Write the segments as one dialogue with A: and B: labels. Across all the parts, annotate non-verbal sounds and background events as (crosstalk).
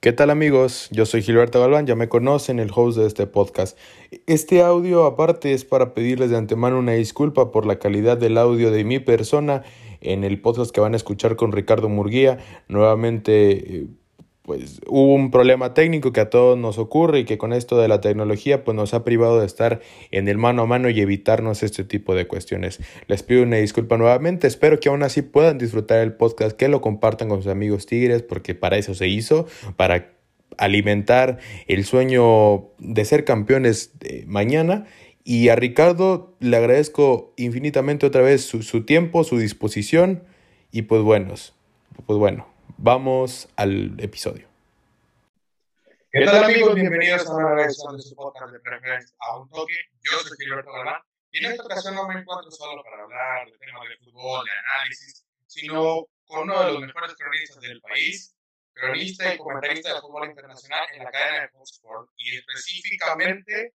A: ¿Qué tal amigos? Yo soy Gilberto Galván, ya me conocen, el host de este podcast. Este audio aparte es para pedirles de antemano una disculpa por la calidad del audio de mi persona en el podcast que van a escuchar con Ricardo Murguía. Nuevamente eh, pues hubo un problema técnico que a todos nos ocurre y que con esto de la tecnología pues nos ha privado de estar en el mano a mano y evitarnos este tipo de cuestiones. Les pido una disculpa nuevamente, espero que aún así puedan disfrutar el podcast, que lo compartan con sus amigos tigres porque para eso se hizo, para alimentar el sueño de ser campeones de mañana y a Ricardo le agradezco infinitamente otra vez su, su tiempo, su disposición y pues buenos, pues bueno. Vamos al episodio.
B: ¿Qué tal amigos? Bienvenidos a una versión de su podcast de preferencia a un toque. Yo soy Gilberto Galván y en esta ocasión no me encuentro solo para hablar de temas de fútbol, de análisis, sino con uno de los mejores cronistas del país, cronista y comentarista de fútbol internacional en la cadena de Fox Sports y específicamente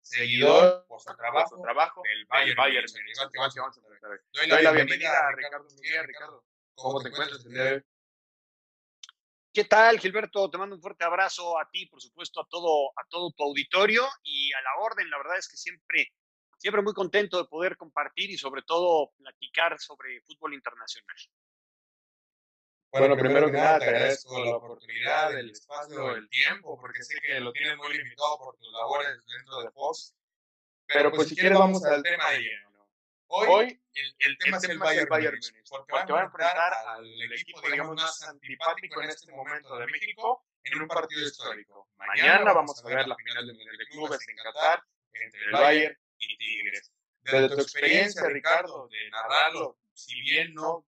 B: seguidor por su trabajo, trabajo del Bayern. Bayern. Doy la bienvenida a Ricardo Miguel. Ricardo, ¿cómo te encuentras el día de hoy?
C: ¿Qué tal, Gilberto? Te mando un fuerte abrazo a ti, por supuesto, a todo, a todo tu auditorio y a la orden. La verdad es que siempre, siempre muy contento de poder compartir y sobre todo platicar sobre fútbol internacional.
B: Bueno, primero que nada, te agradezco la oportunidad, el espacio, el tiempo, porque sé que lo tienes muy limitado por tus labores dentro de Fox. Pero pues si quieres vamos al tema de lleno. Hoy, el, el, tema es el Bayern, Bayern Múnich, porque, porque va a enfrentar al equipo, digamos, más antipático en este momento de México en un partido histórico. Mañana vamos a ver la final del Mundial de Clubes en Qatar entre el Bayern y Tigres. Desde tu experiencia, Ricardo, de narrarlo, si bien no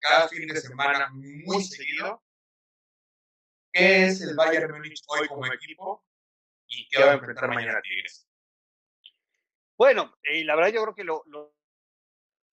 B: cada fin de semana muy seguido, ¿qué es el Bayern Múnich hoy como equipo y qué va a enfrentar mañana Tigres?
C: Bueno, eh, la verdad yo creo que lo, lo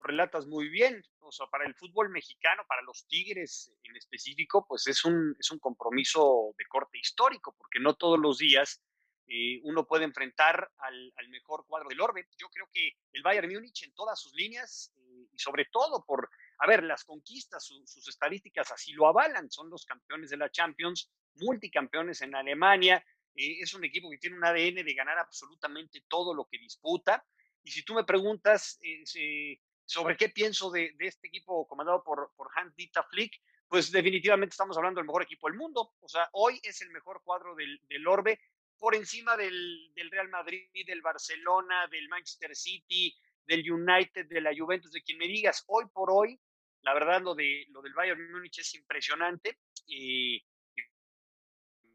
C: relatas muy bien. O sea, para el fútbol mexicano, para los Tigres en específico, pues es un, es un compromiso de corte histórico, porque no todos los días eh, uno puede enfrentar al, mejor cuadro del Orbe. Yo creo que el Bayern Múnich en todas sus líneas, eh, y sobre todo por, a ver, las conquistas, su, sus estadísticas así lo avalan, son los campeones de la Champions, multicampeones en Alemania, eh, es un equipo que tiene un ADN de ganar absolutamente todo lo que disputa. Y si tú me preguntas, sobre qué pienso de, de este equipo comandado por, por Hans Dieter Flick, pues definitivamente estamos hablando del mejor equipo del mundo. O sea, hoy es el mejor cuadro del, del Orbe por encima del, del, Real Madrid, del Barcelona, del Manchester City, del United, de la Juventus, de quien me digas. Hoy por hoy, la verdad, lo, de, lo del Bayern Múnich es impresionante. Y, y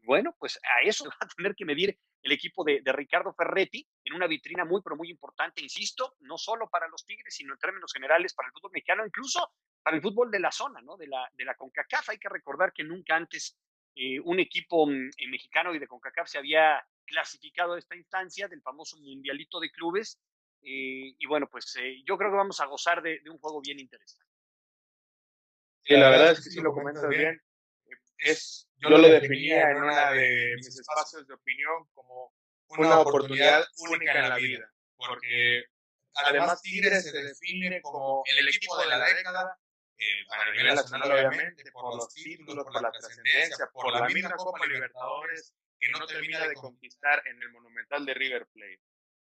C: bueno, pues a eso (laughs) va a tener que medir el equipo de, de, Ricardo Ferretti en una vitrina muy, pero muy importante, insisto, no solo para los Tigres, sino en términos generales para el fútbol mexicano, incluso para el fútbol de la zona, ¿no? De la, de la CONCACAF. Hay que recordar que nunca antes eh, un equipo eh, mexicano y de CONCACAF se había clasificado a esta instancia del famoso Mundialito de Clubes. Eh, y bueno, pues yo creo que vamos a gozar de, de un juego bien interesante.
B: Sí, la verdad es que sí lo comentas bien. Es yo, lo definía en una de mis espacios de opinión como una oportunidad única en la vida, porque además Tigres se define como el equipo de la década, eh, a nivel nacional obviamente, por los títulos, por la trascendencia, por la misma Copa Libertadores que no termina de conquistar en el Monumental de River Plate.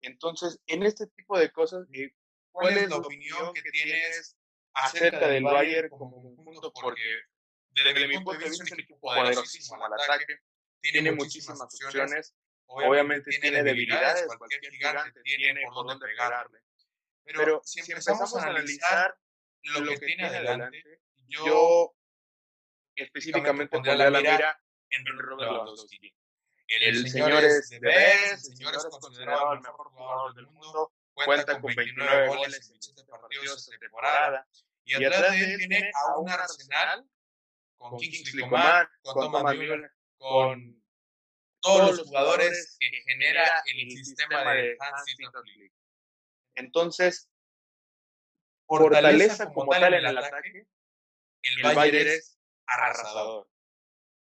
B: Entonces, en este tipo de cosas, eh, ¿cuál es la opinión que tienes acerca del Bayern como conjunto? Porque desde mi punto de vista es un equipo poderosísimo al ataque, tiene muchísimas opciones, obviamente tiene debilidades, cualquier gigante tiene por dónde pegarle. Pero si empezamos a analizar lo que tiene adelante, yo específicamente pondría la mira en Robert Lewandowski. El señor es de vez, el señor es considerado el mejor jugador del mundo, cuenta con 29 goles en 27 partidos de temporada, y atrás de él tiene a un arsenal con Kingsley Coman, con Thomas Müller, con todos los jugadores que genera el sistema de Hans Flick. Entonces, fortaleza como tal en el ataque, el Bayern es arrasador.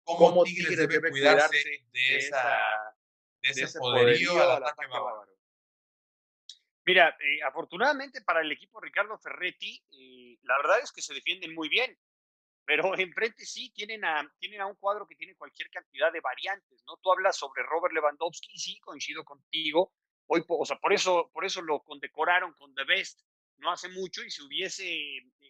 B: ¿Cómo Tigres debe cuidarse de, esa, de ese poderío al ataque bávaro?
C: Mira, eh, afortunadamente para el equipo Ricardo Ferretti, eh, la verdad es que se defienden muy bien pero enfrente sí tienen a, tienen a un cuadro que tiene cualquier cantidad de variantes, ¿no? Tú hablas sobre Robert Lewandowski, sí, coincido contigo, hoy, o sea, por eso, por eso lo condecoraron con The Best no hace mucho y si hubiese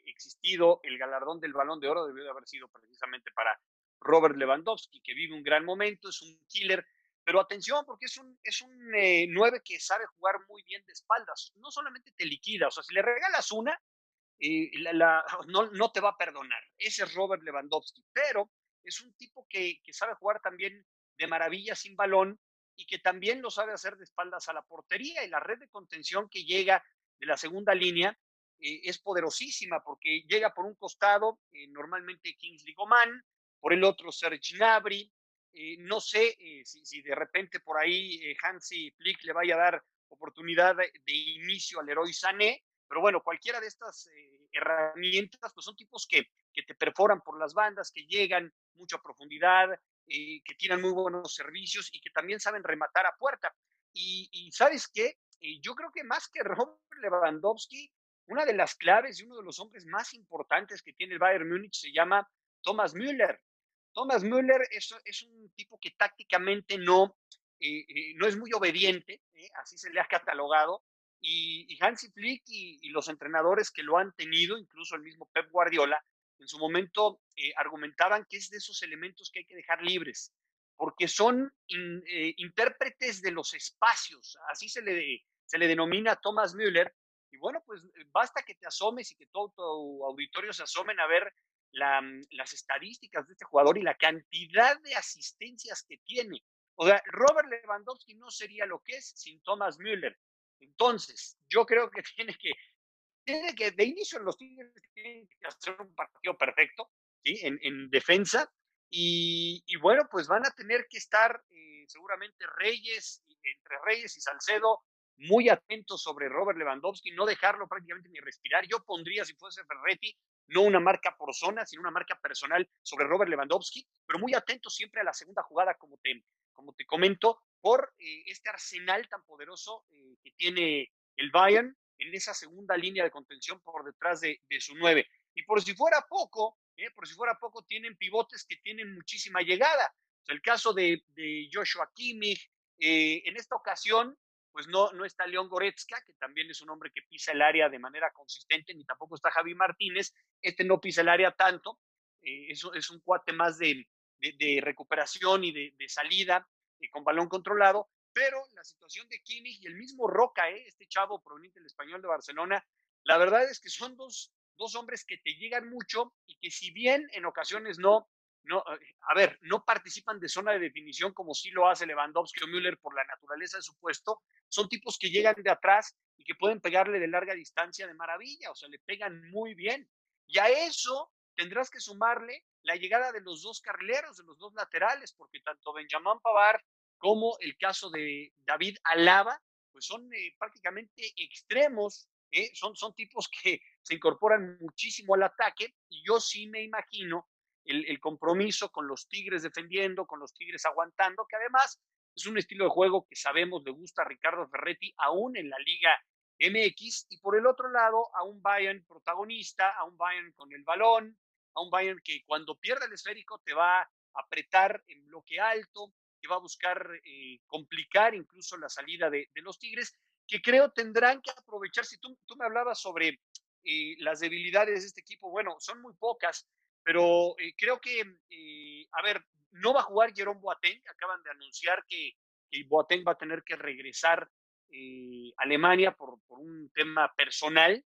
C: existido el galardón del balón de oro debió de haber sido precisamente para Robert Lewandowski, que vive un gran momento, es un killer, pero atención porque es un, es un eh, 9 que sabe jugar muy bien de espaldas, no solamente te liquida, o sea, si le regalas una, (laughs) no, te va a perdonar. Ese es Robert Lewandowski, pero es un tipo que, sabe jugar también de maravilla sin balón y que también lo sabe hacer de espaldas a la portería y la red de contención que llega de la segunda línea eh, es poderosísima porque llega por un costado eh, normalmente Kingsley Coman, por el otro Serge Gnabry, eh, no sé si, de repente por ahí Hansi Flick le vaya a dar oportunidad de, inicio al héroe Sané, pero bueno, cualquiera de estas eh, herramientas, pues son tipos que, que, te perforan por las bandas, que llegan mucho a profundidad, eh, que tienen muy buenos servicios y que también saben rematar a puerta. Y, y sabes qué, eh, yo creo que más que Robert Lewandowski, una de las claves y uno de los hombres más importantes que tiene el Bayern Múnich se llama Thomas Müller. Thomas Müller es, es un tipo que tácticamente no, no es muy obediente, así se le ha catalogado, y, Hansi Flick y, los entrenadores que lo han tenido, incluso el mismo Pep Guardiola, en su momento eh, argumentaban que es de esos elementos que hay que dejar libres, porque son eh, intérpretes de los espacios, así se le, se le denomina a Thomas Müller. Y bueno, pues eh, basta que te asomes y que todo tu auditorio se asomen a ver la, las estadísticas de este jugador y la cantidad de asistencias que tiene. O sea, Robert Lewandowski no sería lo que es sin Thomas Müller. Entonces, yo creo que (laughs) tiene que, tiene que de inicio los Tigres tienen que hacer un partido perfecto, ¿sí? En, en defensa. Y, y, bueno, pues van a tener que estar eh, seguramente Reyes, entre Reyes y Salcedo, muy atentos sobre Robert Lewandowski, no dejarlo prácticamente ni respirar. Yo pondría, si fuese Ferretti, no una marca por zona, sino una marca personal sobre Robert Lewandowski, pero muy atentos siempre a la segunda jugada, como te, como te comento, por eh, este arsenal tan poderoso eh, que tiene el Bayern en esa segunda línea de contención por detrás de, su nueve. Y por si fuera poco, eh, por si fuera poco, tienen pivotes que tienen muchísima llegada. el caso de, Joshua Kimmich, en esta ocasión, pues no, no está León Goretzka, que también es un hombre que pisa el área de manera consistente, ni tampoco está Javi Martínez, este no pisa el área tanto, eso es un cuate más de, de, recuperación y de, salida, con balón controlado, pero la situación de Kimmich y el mismo Roca, ¿eh? este chavo proveniente del español de Barcelona, la verdad es que son dos, dos hombres que te llegan mucho y que si bien en ocasiones no, no, eh, a ver, no participan de zona de definición como sí lo hace Lewandowski o Müller por la naturaleza de su puesto, son tipos que llegan de atrás y que pueden pegarle de larga distancia de maravilla, o sea, le pegan muy bien. Y a eso tendrás que sumarle la llegada de los dos carrileros, de los dos laterales, porque tanto Benjamin Pavard como el caso de David Alaba, pues son eh, prácticamente extremos, ¿eh? son, son tipos que se incorporan muchísimo al ataque y yo sí me imagino el, el, compromiso con los Tigres defendiendo, con los Tigres aguantando, que además es un estilo de juego que sabemos le gusta a Ricardo Ferretti aún en la Liga MX y por el otro lado a un Bayern protagonista, a un Bayern con el balón, a un Bayern que cuando pierde el esférico te va a apretar en bloque alto, que va a buscar eh, complicar incluso la salida de, los Tigres, que creo tendrán que aprovechar. Si tú, tú me hablabas sobre eh, las debilidades de este equipo, bueno, son muy pocas, pero eh, creo que, eh, a ver, no va a jugar Jerome Boateng, acaban de anunciar que, que Boateng va a tener que regresar a Alemania por, por, un tema personal.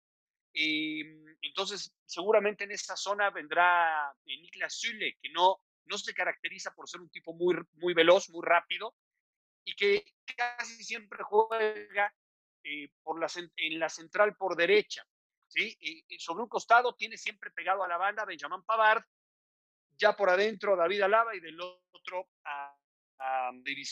C: Entonces, seguramente en esta zona vendrá Niklas Süle, que no, no se caracteriza por ser un tipo muy, muy veloz, muy rápido, y que casi siempre juega eh, por la, en la central por derecha. ¿sí? Y, sobre un costado tiene siempre pegado a la banda Benjamin Pavard, ya por adentro David Alaba y del otro a, a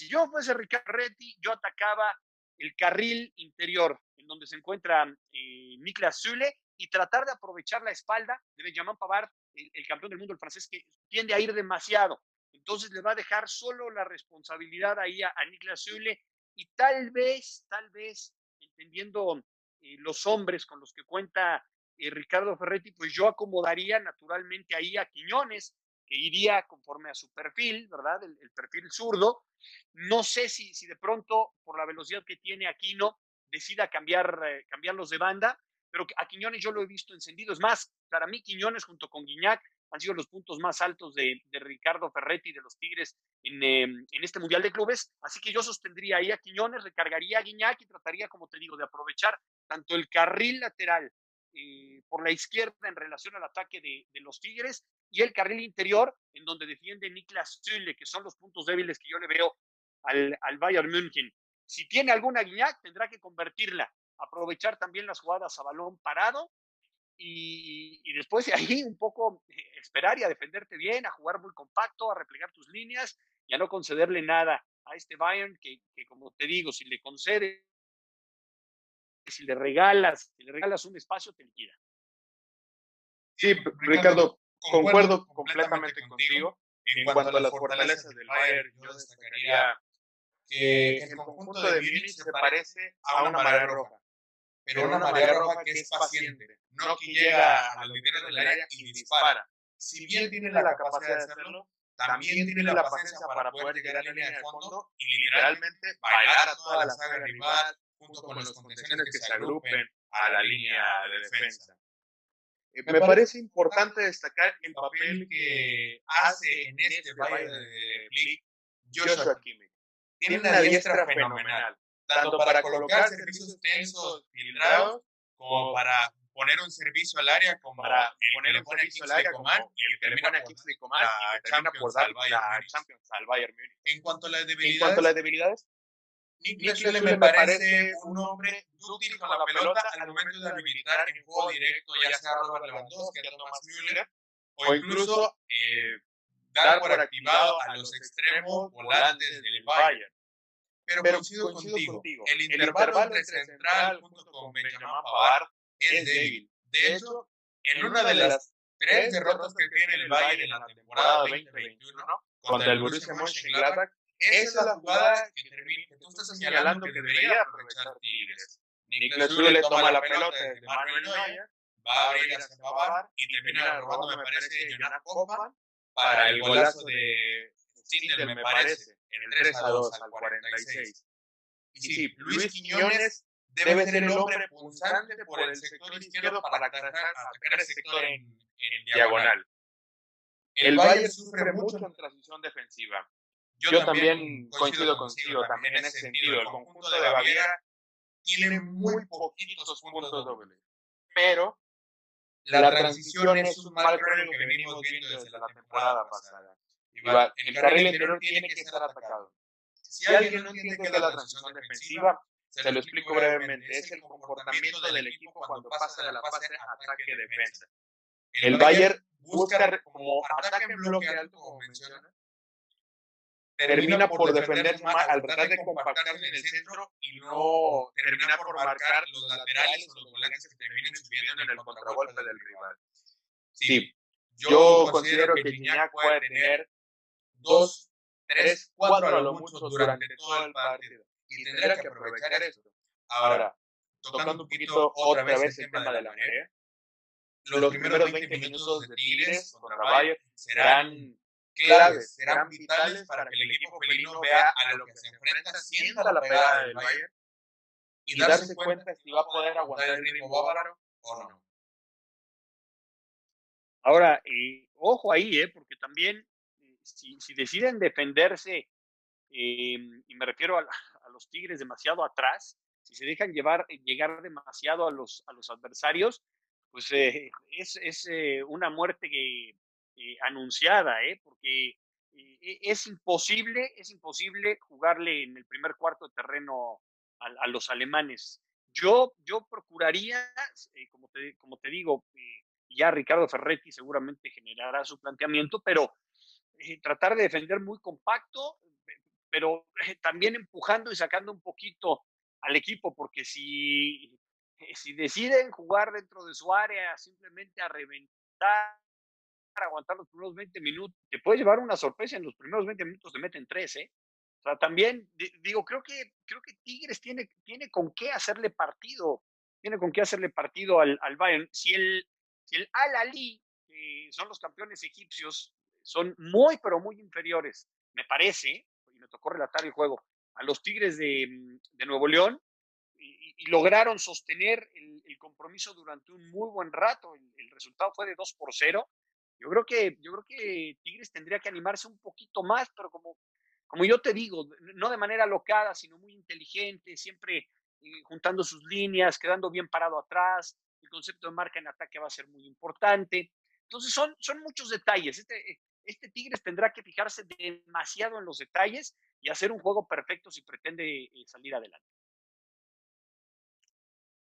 C: yo fuese Ricardo Retti, yo atacaba el carril interior, en donde se encuentra eh, Niklas Süle, y tratar de aprovechar la espalda de Benjamin Pavard el, campeón del mundo, el francés, que tiende a ir demasiado. Entonces le va a dejar solo la responsabilidad ahí a, a Niklas Süle y tal vez, tal vez, entendiendo eh, los hombres con los que cuenta y Ricardo Ferretti, pues yo acomodaría naturalmente ahí a Quiñones, que iría conforme a su perfil, ¿verdad? El, perfil zurdo. No sé si, si de pronto, por la velocidad que tiene Aquino, decida cambiar, eh, cambiarlos de banda, pero a Quiñones yo lo he visto encendido. Es más, para mí Quiñones junto con Guiñac han sido los puntos más altos de, Ricardo Ferretti de los Tigres en, em, este Mundial de Clubes. Así que yo sostendría ahí a Quiñones, recargaría a Guiñac y trataría, como te digo, de aprovechar tanto el carril lateral eh, por la izquierda en relación al ataque de, los Tigres y el carril interior en donde defiende Niklas Süle, que son los puntos débiles que yo le veo al, al Bayern München. Si tiene alguna Guiñac, tendrá que convertirla, aprovechar también las jugadas a balón parado y, y, después de ahí un poco eh, esperar y a defenderte bien, a jugar muy compacto, a replegar tus líneas y a no concederle nada a este Bayern que, que como te digo, si le concede si le regalas, si le regalas un espacio, te liquida.
B: Sí, Ricardo, concuerdo completamente contigo. En cuanto a las fortalezas del Bayern, yo destacaría que el conjunto de Múnich se parece a una marea roja, pero una marea roja que es paciente, no que llega a los líderes del área y dispara. Si bien tiene la capacidad de hacerlo, también tiene la paciencia para poder llegar a la línea de fondo y literalmente bailar a toda la saga rival, junto con los contenciones que se agrupen a la línea de defensa. Eh, me parece importante destacar el papel que hace en este, este baile de Flick Joshua Kimmich. Tiene una diestra fenomenal, tanto para colocar servicios tensos filtrados como para poner un servicio al área como para poner un servicio al área como el que le pone a Kingsley Coman la Champions al Bayern Munich. En cuanto a las debilidades, Nick Schule me parece un hombre útil con la pelota al momento de habilitar en juego directo, ya sea a Robert Lewandowski, a Thomas Müller, o incluso eh, dar por activado a los extremos volantes del Bayern. Pero, Pero coincido, contigo, el intervalo entre central junto con Benjamin Pavard es débil. De hecho, en una de las tres derrotas que tiene el Bayern en la temporada 2021 contra el Borussia Mönchengladbach, esa es la jugada que, que tú estás señalando que debería aprovechar Tigres. Niklas Zule le toma la pelota de Manuel Neuer, va a abrir hacia Pavard y termina robando, me parece, Jonathan Koppmann para el golazo de Sintel, me parece, en el 3 a 2 al 46. Y sí, Luis Quiñones debe ser el hombre punzante por el sector izquierdo para atacar, atacar ese sector en, en diagonal. El Bayern sufre mucho en transición defensiva. Yo, también coincido contigo, también en ese sentido. El conjunto de Baviera tiene muy poquitos puntos dobles, pero la transición es un mal problema que venimos viendo desde la temporada pasada. Igual, el carril interior tiene que estar atacado. Si alguien no entiende qué es la transición defensiva, se lo explico brevemente. Es el comportamiento del equipo cuando pasa de la fase ataque-defensa. El Bayern busca como ataque en bloque alto, como mencionas, termina por defenderse mal al tratar de compactarse en el centro y no termina por marcar los laterales o los volantes que terminen subiendo en el contragolpe del rival. Sí, yo considero que Gignac puede tener dos, tres, cuatro a lo mucho durante todo el partido y tendrá que aprovechar esto. Ahora, tocando un poquito otra vez el tema de la marea, los primeros 20 minutos de Tigres contra Bayern serán claves, serán vitales para que el equipo felino vea a lo que se enfrenta, sienta la pegada del Bayern y darse cuenta si va a poder aguantar el ritmo bávaro o no.
C: Ahora, y ojo ahí, ¿eh? porque también eh, si, si, deciden defenderse, eh, y me refiero a, a, los Tigres demasiado atrás, si se dejan llevar, llegar demasiado a los, a los adversarios, pues eh, es, es una muerte que, eh, anunciada, ¿eh? porque eh, e, es imposible, es imposible jugarle en el primer cuarto de terreno a, los alemanes. Yo, yo procuraría, eh, como, te, como te digo, ya Ricardo Ferretti seguramente generará su planteamiento, pero tratar de defender muy compacto, pero (laughs) también empujando y sacando un poquito al equipo, porque si, si deciden jugar dentro de su área simplemente a reventar aguantar los primeros 20 minutos, te puede llevar una sorpresa, en los primeros 20 minutos te meten tres, ¿eh? O sea, también, digo, creo que, creo que Tigres tiene, tiene con qué hacerle partido tiene con qué hacerle partido al, al Bayern. Si el, el Al-Ali, son los campeones egipcios, son muy, pero muy inferiores, me parece, y me tocó relatar el juego, a los Tigres de, de Nuevo León, y, lograron sostener el, el, compromiso durante un muy buen rato. El, el, resultado fue de 2 por 0. Yo creo que, yo creo que Tigres tendría que animarse un poquito más, pero como, como yo te digo, no de manera locada, sino muy inteligente, siempre eh, juntando sus líneas, quedando bien parado atrás. El concepto de marca en ataque va a ser muy importante. Entonces son, son muchos detalles. Este, este Tigres tendrá que fijarse demasiado en los detalles y hacer un juego perfecto si pretende eh, salir adelante.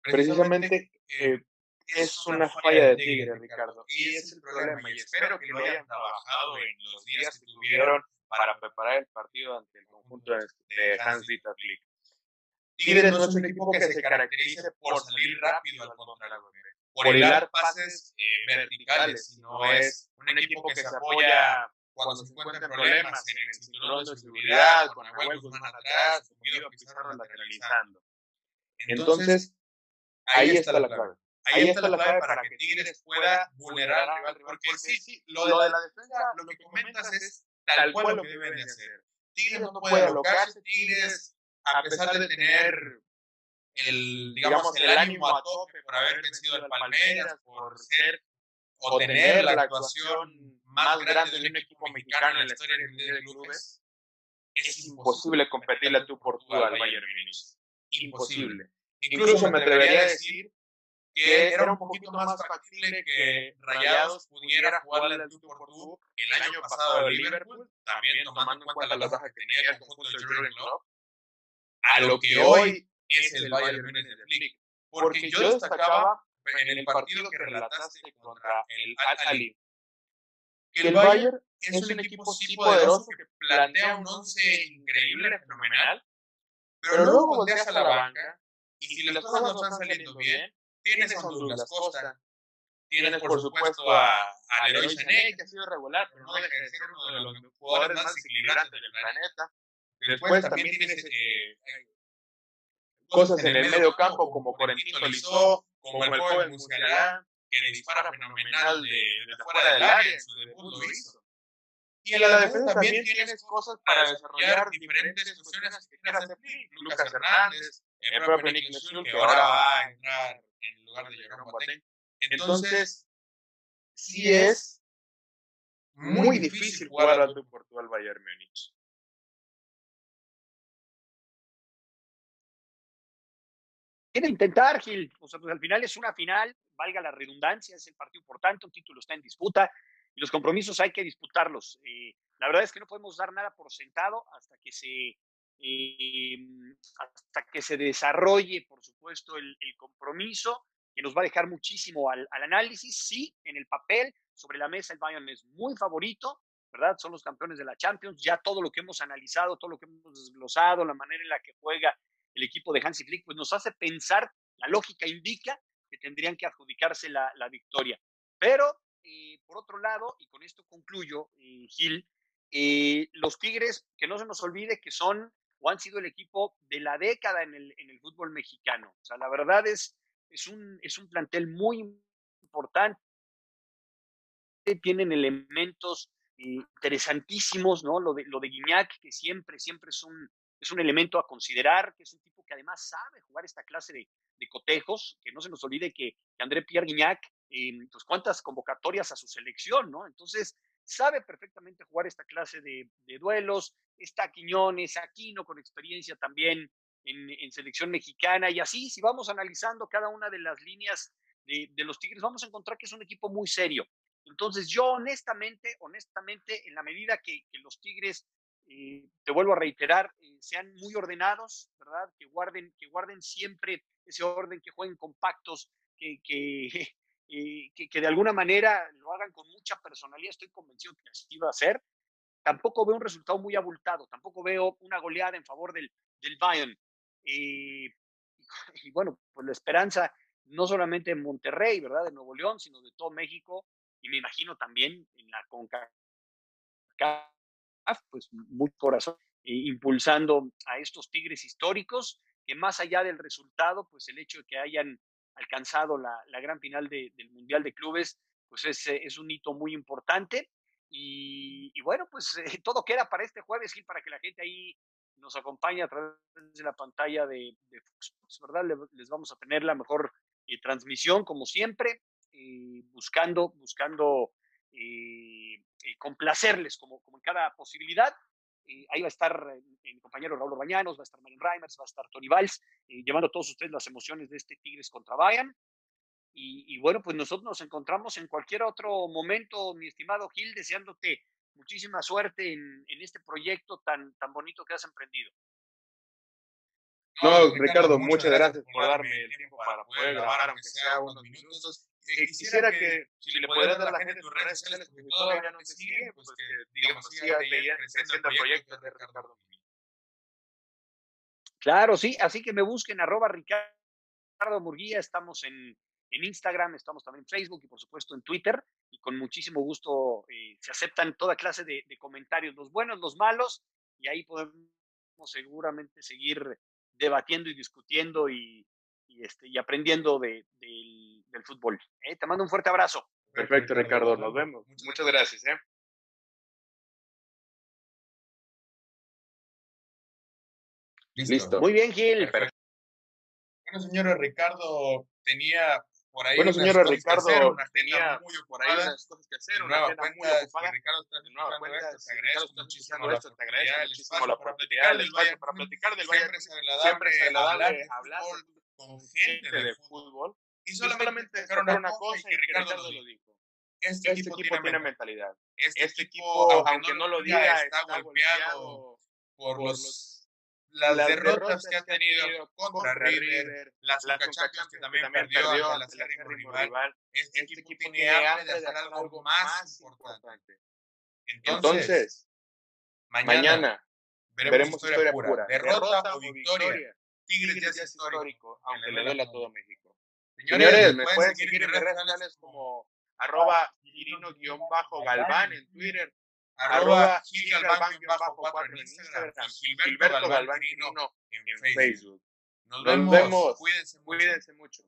B: Precisamente eh, es una falla de Tigres, Ricardo. Y es el problema. Y espero que lo hayan trabajado en los días que tuvieron para preparar el partido ante el conjunto de Hans-Dieter Flick. Tigres no es un equipo que se caracterice por salir rápido al contragolpe, por hilar pases eh, verticales, sino es un equipo que se apoya cuando se encuentran problemas en el cinturón de seguridad, con Abuel Guzmán atrás, con Guido Pizarro lateralizando. Entonces, ahí está la clave. Ahí está la clave para que Tigres pueda vulnerar al rival, porque sí, sí, lo de la defensa, lo que comentas es tal cual lo que deben de hacer. Tigres no puede alocarse, Tigres a pesar de tener el, digamos, el ánimo a tope por haber vencido al Palmeiras, por ser o tener la actuación más grande de un equipo mexicano en la historia de clubes, es imposible competirle a tu por tú al Bayern Munich. Imposible. Incluso me atrevería a decir que era un poquito más factible que Rayados pudiera jugarle al tú por tú el año pasado al Liverpool, también tomando en cuenta las bajas que tenía el conjunto de Jurgen Klopp, a lo que hoy es el Bayern Múnich de Flick. Porque yo destacaba en el partido que relataste contra el Al-Ali, que el Bayern es un equipo sí poderoso que plantea un once increíble, fenomenal, pero luego volteas a la banca y si las cosas no están saliendo bien, tienes a Douglas Costa, tienes por supuesto a, a Leroy Sané, que ha sido regular, pero no deja de ser uno de los jugadores más desequilibrantes del planeta. Después también tienes eh, cosas en el medio campo como Corentino Lizó, como el joven Musiala, que dispara fenomenal de, fuera del área, en su debut lo hizo. Y en la defensa también tienes cosas para desarrollar diferentes soluciones que quieras hacer. Lucas Hernández, el propio Nick Nessun, que ahora va a entrar en lugar de Jerome Boateng. Entonces, sí es muy difícil jugar al Portugal Bayern Múnich.
C: Quiere intentar, Gil. O sea, pues al final es una final, valga la redundancia, es el partido importante, un título está en disputa y los compromisos hay que disputarlos. Eh, la verdad es que no podemos dar nada por sentado hasta que se, eh, hasta que se desarrolle, por supuesto, el, compromiso, que nos va a dejar muchísimo al, análisis. Sí, en el papel, sobre la mesa, el Bayern es muy favorito, ¿verdad? Son los campeones de la Champions. Ya todo lo que hemos analizado, todo lo que hemos desglosado, la manera en la que juega el equipo de Hansi Flick, pues nos hace pensar, la lógica indica que tendrían que adjudicarse la, la victoria. Pero, eh, por otro lado, y con esto concluyo, eh, Gil, eh, los Tigres, que no se nos olvide que son o han sido el equipo de la década en el, en el fútbol mexicano. O sea, la verdad es, es, un, es un plantel muy importante. Tienen elementos interesantísimos, ¿no? Lo de, lo de Guiñac, que siempre, siempre es un, es un elemento a considerar, que es un tipo que además sabe jugar esta clase de, de cotejos, que no se nos olvide que, que André Pierre Guignac, eh, pues cuántas convocatorias a su selección, ¿no? Entonces, sabe perfectamente jugar esta clase de, duelos, está Quiñones, Aquino con experiencia también en, selección mexicana, y así, si vamos analizando cada una de las líneas de, los Tigres, vamos a encontrar que es un equipo muy serio. Entonces, yo honestamente, honestamente, en la medida que, los Tigres eh, te vuelvo a reiterar, eh, sean muy ordenados, ¿verdad? Que guarden, que guarden siempre ese orden, que jueguen compactos, que, eh, que, que, de alguna manera lo hagan con mucha personalidad. Estoy convencido que así va a ser. Tampoco veo un resultado muy abultado, tampoco veo una goleada en favor del, del Bayern. y, y bueno, pues la esperanza no solamente en Monterrey, ¿verdad? De Nuevo León, sino de todo México y me imagino también en la CONCACAF pues muy corazón, eh, impulsando a estos Tigres históricos, que más allá del resultado, pues el hecho de que hayan, alcanzado la, gran final del Mundial de Clubes, pues es, es un hito muy importante. Y, bueno, pues (laughs) todo queda para este jueves, Gil, para que la gente ahí nos acompañe a través de la pantalla de, Fox ¿verdad? Les vamos a tener la mejor transmisión, como siempre, buscando, buscando complacerles como, como en cada posibilidad. Ahí va a estar mi compañero Raúl Bañanos, va a estar Marin Reimers, va a estar Tony Valls, llevando a todos ustedes las emociones de este Tigres contra Bayern. Y, bueno, pues nosotros nos encontramos en cualquier otro momento, mi estimado Gil, deseándote muchísima suerte en, en este proyecto tan, tan bonito que has emprendido.
B: No, Ricardo, muchas gracias por darme el tiempo para poder grabar, aunque sea unos minutos. Eh, quisiera que, si le pudieras dar a la gente tus redes sociales, porque todavía no te siguen, pues, pues que, digamos, siga creciendo el proyecto de Ricardo
C: Claro, sí, así que me busquen arroba Ricardo Murguía, estamos en, en Instagram, estamos también en Facebook y por supuesto en Twitter. Y con muchísimo gusto eh, se aceptan toda clase de, comentarios, los buenos, los malos, y ahí podemos seguramente seguir debatiendo y discutiendo y, este, y aprendiendo del fútbol. ¿eh? Te mando un fuerte abrazo.
B: Perfecto, Ricardo. Nos vemos. Muchas gracias. ¿eh?
C: Listo. Muy bien, Gil.
B: Bueno, señor Ricardo, tenía por ahí
C: bueno, señora Ricardo,
B: tenía muy ocupada, unas cosas que hacer, una nueva cuenta, muy ocupada. Ricardo, está de nueva cuenta, te agradezco muchísimo esto, te agradezco muchísimo la platicar del Bayern, para platicar del Bayern, siempre es agradable hablar con gente de fútbol, y solamente dejar una cosa, y Ricardo lo dijo. Este, este equipo tiene mentalidad. Este, este equipo, aunque no lo diga, está golpeado por los las, derrotas, que ha tenido contra, River, las, las Champions que también, perdió ante la rival, este, este, equipo tiene hambre de hacer algo más importante. Entonces, mañana, veremos, historia, pura. Derrota, o victoria. Tigres ya es histórico, aunque le duele a todo México. Señores, me pueden seguir en redes sociales como arroba galván en Twitter, arroba Gil Galván bajo 4 en Instagram Gilberto Galván en Facebook. Nos vemos. Cuídense mucho.